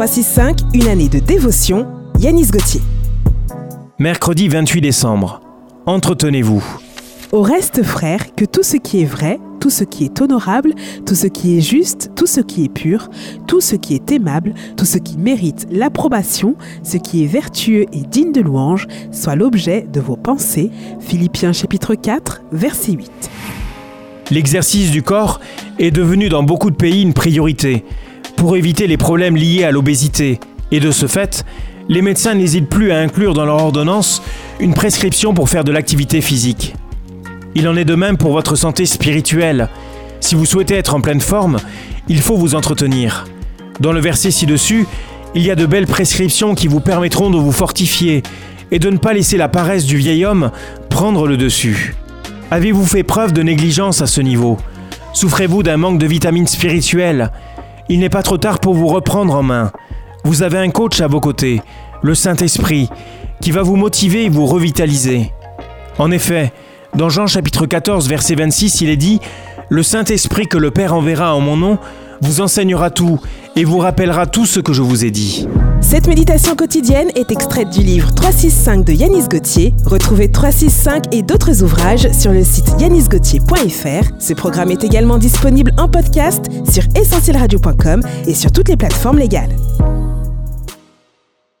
365, une année de dévotion, Yanis Gauthier. Mercredi 28 décembre. Entretenez-vous. Au reste, frères, que tout ce qui est vrai, tout ce qui est honorable, tout ce qui est juste, tout ce qui est pur, tout ce qui est aimable, tout ce qui mérite l'approbation, ce qui est vertueux et digne de louange, soit l'objet de vos pensées. Philippiens chapitre 4, verset 8. L'exercice du corps est devenu dans beaucoup de pays une priorité pour éviter les problèmes liés à l'obésité. Et de ce fait, les médecins n'hésitent plus à inclure dans leur ordonnance une prescription pour faire de l'activité physique. Il en est de même pour votre santé spirituelle. Si vous souhaitez être en pleine forme, il faut vous entretenir. Dans le verset ci-dessus, il y a de belles prescriptions qui vous permettront de vous fortifier et de ne pas laisser la paresse du vieil homme prendre le dessus. Avez-vous fait preuve de négligence à ce niveau? Souffrez-vous d'un manque de vitamines spirituelles? Il n'est pas trop tard pour vous reprendre en main. Vous avez un coach à vos côtés, le Saint-Esprit, qui va vous motiver et vous revitaliser. En effet, dans Jean chapitre 14 verset 26, il est dit ⁇ Le Saint-Esprit que le Père enverra en mon nom vous enseignera tout et vous rappellera tout ce que je vous ai dit. Cette méditation quotidienne est extraite du livre 365 de Yanis Gauthier. Retrouvez 365 et d'autres ouvrages sur le site yanisgauthier.fr. Ce programme est également disponible en podcast sur essentielradio.com et sur toutes les plateformes légales.